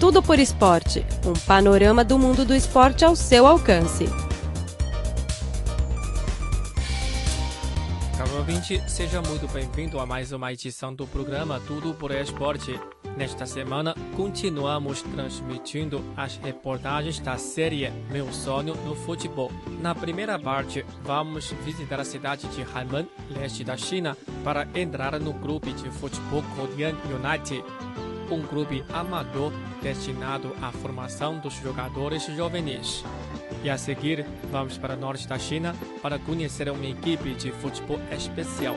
Tudo por Esporte um panorama do mundo do esporte ao seu alcance. Caro ouvinte, seja muito bem-vindo a mais uma edição do programa Tudo por Esporte. Nesta semana, continuamos transmitindo as reportagens da série Meu Sonho no Futebol. Na primeira parte, vamos visitar a cidade de Haimen, leste da China, para entrar no grupo de futebol Korean United, um clube amador destinado à formação dos jogadores juvenis. E a seguir, vamos para o norte da China para conhecer uma equipe de futebol especial.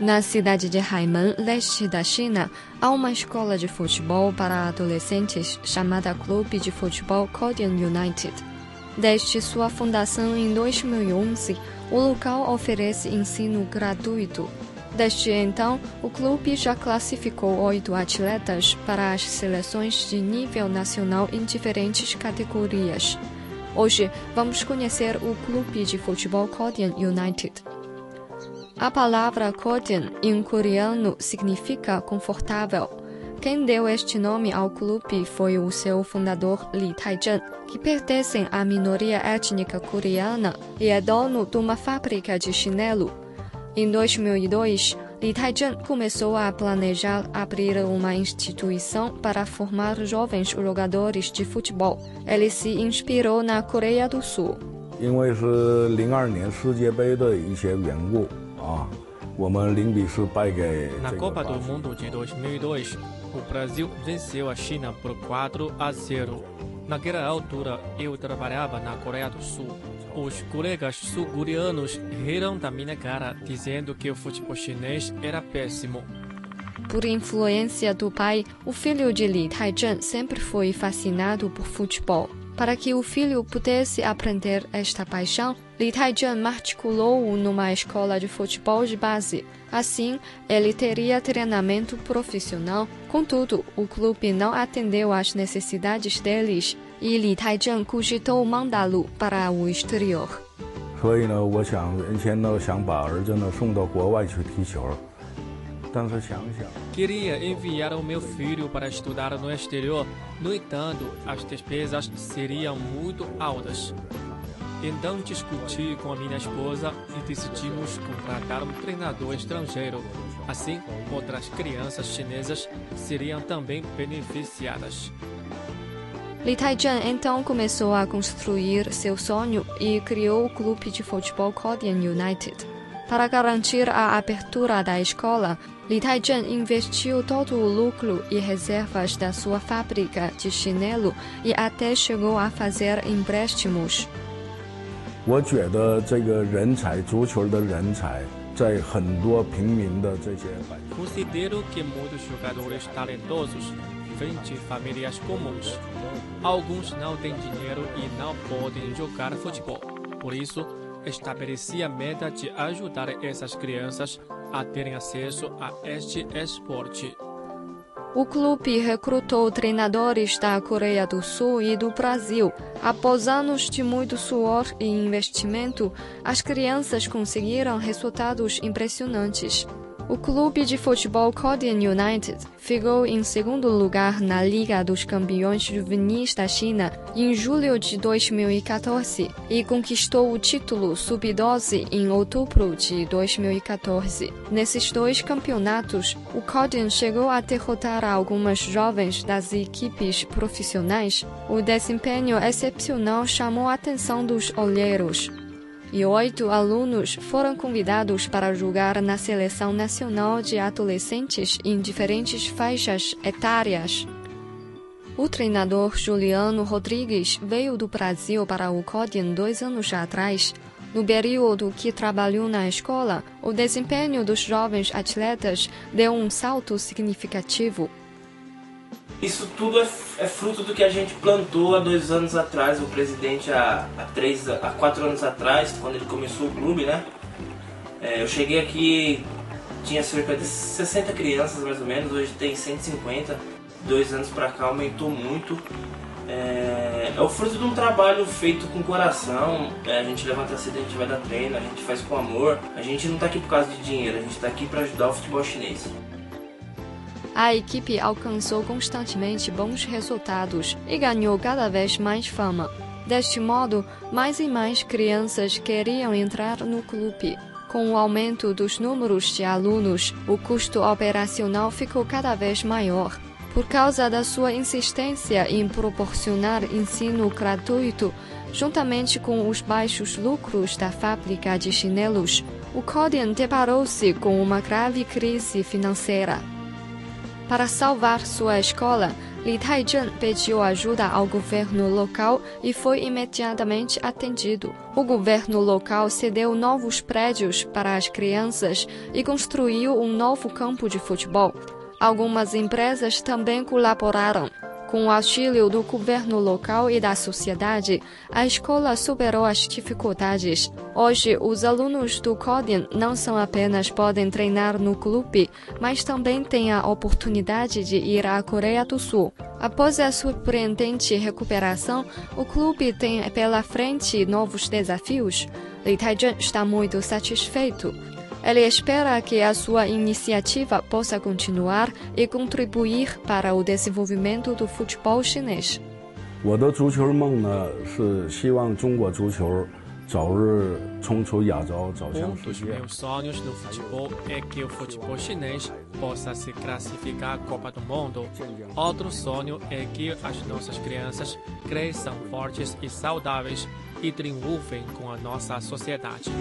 Na cidade de Haimen, leste da China, há uma escola de futebol para adolescentes chamada Clube de Futebol Korean United. Desde sua fundação em 2011, o local oferece ensino gratuito. Desde então, o clube já classificou oito atletas para as seleções de nível nacional em diferentes categorias. Hoje, vamos conhecer o Clube de Futebol Korean United. A palavra Korean em coreano significa confortável. Quem deu este nome ao clube foi o seu fundador Lee Tae-jun, que pertence à minoria étnica coreana e é dono de uma fábrica de chinelo. Em 2002, Lee Tae-jun começou a planejar abrir uma instituição para formar jovens jogadores de futebol. Ele se inspirou na Coreia do Sul. 因为是零二年世界杯的一些缘故啊， 我们零比四败给 Na 这个 Copa 巴 do 西 Mundo de 2002, o Brasil venceu a China por 4 a 0. Naquela altura, eu trabalhava na Coreia do Sul. Os colegas sul-coreanos riram da minha cara, dizendo que o futebol chinês era péssimo. Por influência do pai, o filho de Li Tae-jun sempre foi fascinado por futebol. Para que o filho pudesse aprender esta paixão, Li Tae-jun matriculou-o numa escola de futebol de base. Assim, ele teria treinamento profissional. Contudo, o clube não atendeu às necessidades deles e Li Tae-jun cogitou mandá-lo para o exterior. 所以呢，我想原先呢想把儿子呢送到国外去踢球，但是想想。 Queria enviar o meu filho para estudar no exterior, no entanto, as despesas seriam muito altas. Então discuti com a minha esposa e decidimos contratar um treinador estrangeiro. Assim, outras crianças chinesas seriam também beneficiadas. Li Tae-jun então começou a construir seu sonho e criou o clube de futebol Korean United. Para garantir a abertura da escola, Li Tae-jun investiu todo o lucro e reservas da sua fábrica de chinelo e até chegou a fazer empréstimos. 我觉得这个人才，足球的人才，在很多平民的这些百姓 Considero que muitos jogadores talentosos vêm de famílias comuns. Alguns não têm dinheiro e não podem jogar futebol. Por isso, estabeleci a meta de ajudar essas crianças a terem acesso a este esporte. O clube recrutou treinadores da Coreia do Sul e do Brasil. Após anos de muito suor e investimento, as crianças conseguiram resultados impressionantes. O clube de futebol Korean United ficou em segundo lugar na Liga dos Campeões Juvenis da China em julho de 2014 e conquistou o título sub-12 em outubro de 2014. Nesses dois campeonatos, o Korean chegou a derrotar algumas jovens das equipes profissionais. O desempenho excepcional chamou a atenção dos olheiros e oito alunos foram convidados para jogar na seleção nacional de adolescentes em diferentes faixas etárias. O treinador Juliano Rodrigues veio do Brasil para o Korean dois anos atrás. No período que trabalhou na escola, o desempenho dos jovens atletas deu um salto significativo. Isso tudo é, é fruto do que a gente plantou há dois anos atrás, o presidente há, há, três, há quatro anos atrás, quando ele começou o clube, né? É, eu cheguei aqui, tinha cerca de 60 crianças mais ou menos, hoje tem 150. Dois anos pra cá aumentou muito. É, É, o fruto de um trabalho feito com coração. É, a gente levanta cedo, a gente vai dar treino, a gente faz com amor. A gente não está aqui por causa de dinheiro, a gente está aqui para ajudar o futebol chinês. A equipe alcançou constantemente bons resultados e ganhou cada vez mais fama. Deste modo, mais e mais crianças queriam entrar no clube. Com o aumento dos números de alunos, o custo operacional ficou cada vez maior. Por causa da sua insistência em proporcionar ensino gratuito, juntamente com os baixos lucros da fábrica de chinelos, o Codian deparou-se com uma grave crise financeira. Para salvar sua escola, Li Taizhen pediu ajuda ao governo local e foi imediatamente atendido. O governo local cedeu novos prédios para as crianças e construiu um novo campo de futebol. Algumas empresas também colaboraram. Com o auxílio do governo local e da sociedade, a escola superou as dificuldades. Hoje, os alunos do Codin não só apenas podem treinar no clube, mas também têm a oportunidade de ir à Coreia do Sul. Após a surpreendente recuperação, o clube tem pela frente novos desafios. Li Taizhen está muito satisfeito. Ele espera que a sua iniciativa possa continuar e contribuir para o desenvolvimento do futebol chinês. 我的足球梦呢，是希望中国足球早日冲出亚洲，走向 Um 世 dos 界。 meus sonhos no futebol é que o futebol chinês possa se classificar à Copa do Mundo. Outro sonho é que as nossas crianças cresçam fortes e saudáveis e triunfem com a nossa sociedade.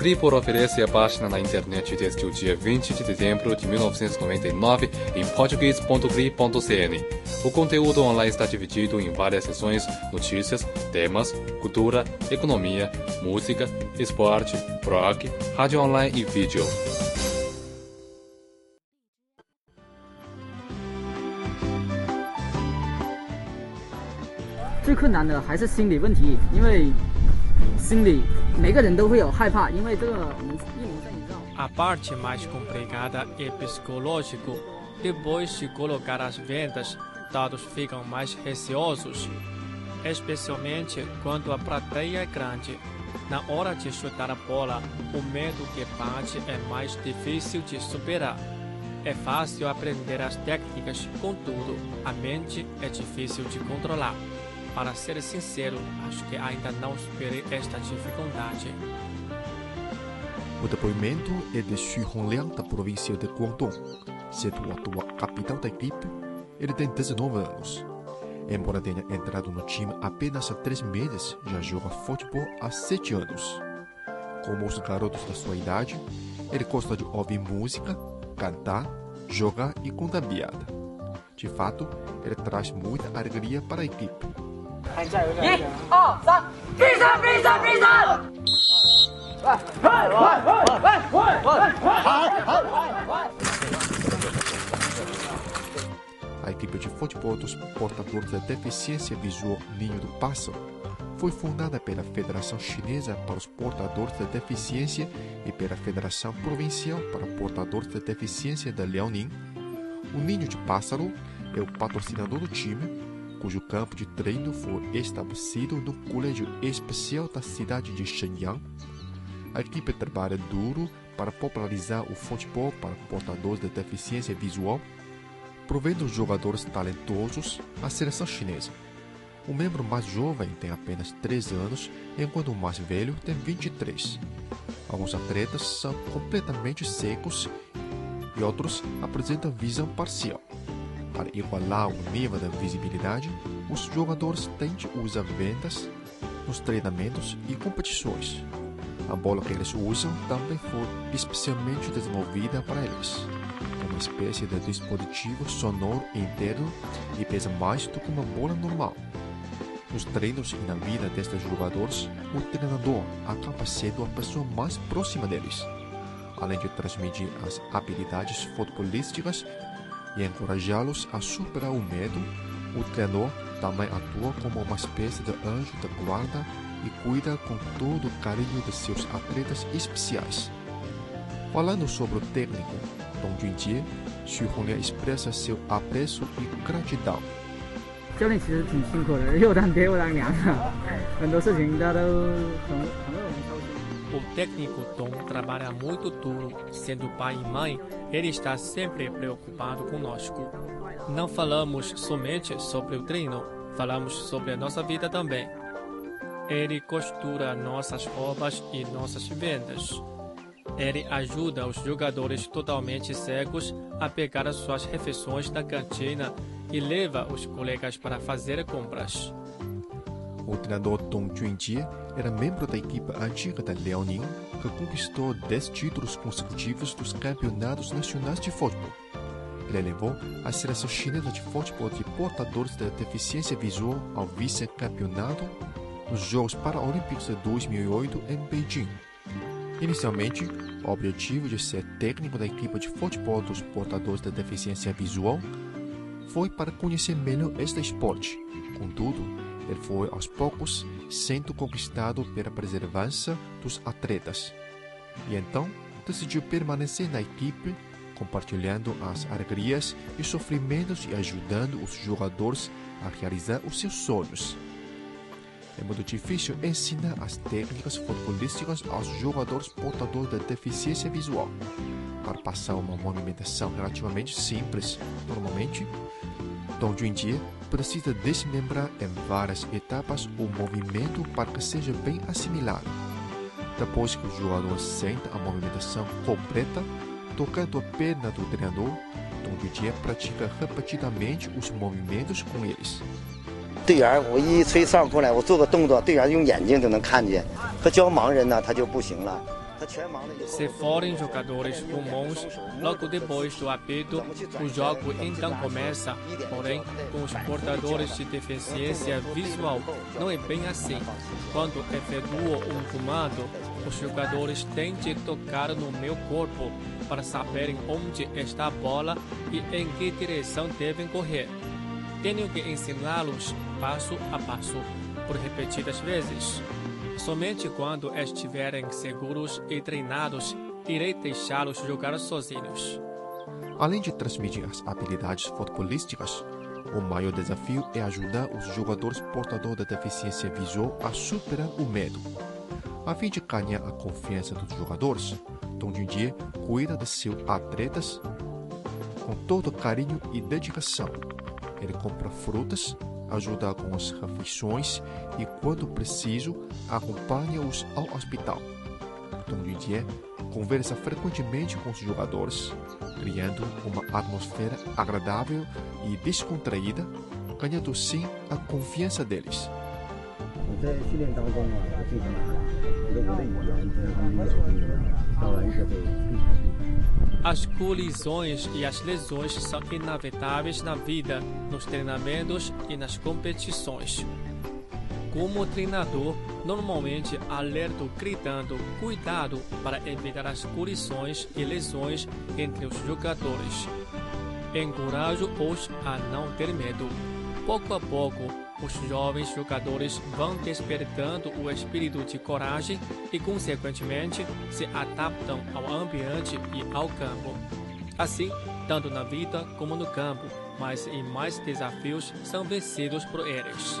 O Cripor oferece a página na internet desde o dia 20 de dezembro de 1999 em português.cri.cn. O conteúdo online está dividido em várias seções, notícias, temas, cultura, economia, música, esporte, rock, rádio online e vídeo. 最困难的还是心理问题，因为心理每个人都会有害怕，因为这个我们一模在你知道。 A parte mais complicada é psicológico. Depois de colocar as vendas, todos ficam mais receosos, especialmente quando a plateia é grande. Na hora de chutar a bola, o medo que bate é mais difícil de superar. É fácil aprender as técnicas, contudo, a mente é difícil de controlar. Para ser sincero, acho que ainda não superei esta dificuldade. O depoimento é de Xu Hongliang, da província de Guangdong. Sendo o atual capitão da equipe, ele tem 19 anos. Embora tenha entrado no time apenas há três meses, já joga futebol há sete anos. Como os garotos da sua idade, ele gosta de ouvir música, cantar, jogar e contar piada. De fato, ele traz muita alegria para a equipe. A equipe de futebol dos portadores da deficiência visual Ninho do Pássaro foi fundada pela Federação Chinesa para os Portadores da Deficiência e pela Federação Provincial para Portadores da Deficiência da Liaoning. O Ninho de Pássaro é o patrocinador do time, cujo campo de treino foi estabelecido no Colégio Especial da cidade de Shenyang. A equipe trabalha duro para popularizar o futebol para portadores de deficiência visual provendo jogadores talentosos à seleção chinesa. O membro mais jovem tem apenas 13 anos, enquanto o mais velho tem 23. Alguns atletas são completamente secos e outros apresentam visão parcial. Para igualar o nível da visibilidade, os jogadores têm de usar vendas nos treinamentos e competições. A bola que eles usam também foi especialmente desenvolvida para eles uma espécie de dispositivo sonoro interno e pesa mais do que uma bola normal. Nos treinos e na vida destes jogadores, o treinador acaba sendo a pessoa mais próxima deles. Além de transmitir as habilidades futebolísticas e encorajá-los a superar o medo, o treinador também atua como uma espécie de anjo da guarda e cuida com todo o carinho de seus atletas especiais. Falando sobre o técnico, Dong Junjie, Xu Honglia expressa seu apreço e gratidão. 教练其实挺辛苦的，又当爹又当娘的，很多事情他都很很为我们操心。 o técnico Tom trabalha muito duro. Sendo pai e mãe, ele está sempre preocupado conosco. Não falamos somente sobre o treino, falamos sobre a nossa vida também. Ele costura nossas roupas e nossas vendas. Ele ajuda os jogadores totalmente cegos a pegar suas refeições da cantina e leva os colegas para fazer compras. O treinador Dong Junjie era membro da equipe antiga da Liaoning, que conquistou 10 títulos consecutivos dos campeonatos nacionais de futebol. Ele levou a seleção chinesa de futebol de portadores da deficiência visual ao vice-campeonato nos Jogos Paralímpicos de 2008 em Beijing. Inicialmente, o objetivo de ser técnico da equipe de futebol dos portadores da deficiência visual foi para conhecer melhor este esporte. Contudo, ele foi aos poucos sendo conquistado pela preservança dos atletas. E então, decidiu permanecer na equipe, compartilhando as alegrias e sofrimentos e ajudando os jogadores a realizar os seus sonhos. É muito difícil ensinar as técnicas futebolísticas aos jogadores portadores da deficiência visual. Para passar uma movimentação relativamente simples, normalmente, Dong Junjie precisa desmembrar em várias etapas o movimento para que seja bem assimilado. Depois que o jogador sente a movimentação completa, tocando a perna do treinador, Dong Junjie pratica repetidamente os movimentos com eles. 队员，我一吹哨过来，我做个动作，队员用眼睛就能看见。他教盲人呢，他就不行了。 Tá Se forem jogadores comuns, logo depois do apito, o jogo então começa. Porém, com os portadores de deficiência visual, não é bem assim. Quando efetuo um comando, os jogadores têm de tocar no meu corpo para saberem onde está a bola e em que direção devem correr. Tenho que ensiná-los passo a passo, por repetidas vezes. Somente quando estiverem seguros e treinados, irei deixá-los jogar sozinhos. Além de transmitir as habilidades futebolísticas, o maior desafio é ajudar os jogadores portadores da deficiência visual a superar o medo. A fim de ganhar a confiança dos jogadores, Dong Junjie cuida de seus atletas com todo carinho e dedicação. Ele compra frutas, ajuda com as refeições e, quando preciso, acompanha-os ao hospital. Dong Junjie conversa frequentemente com os jogadores, criando uma atmosfera agradável e descontraída, ganhando sim a confiança deles. As colisões e as lesões são inevitáveis na vida, nos treinamentos e nas competições. Como treinador, normalmente alerto gritando cuidado para evitar as colisões e lesões entre os jogadores. Encorajo-os a não ter medo. Pouco a pouco, os jovens jogadores vão despertando o espírito de coragem e, consequentemente, se adaptam ao ambiente e ao campo. Assim, tanto na vida como no campo, mais e mais desafios são vencidos por eles.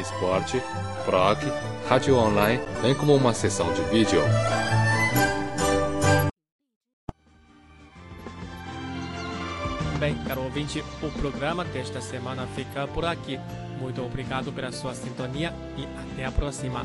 esporte, blog, rádio online, bem como uma seção de vídeo. Bem, caro ouvinte, o programa desta semana fica por aqui. Muito obrigado pela sua sintonia e até a próxima.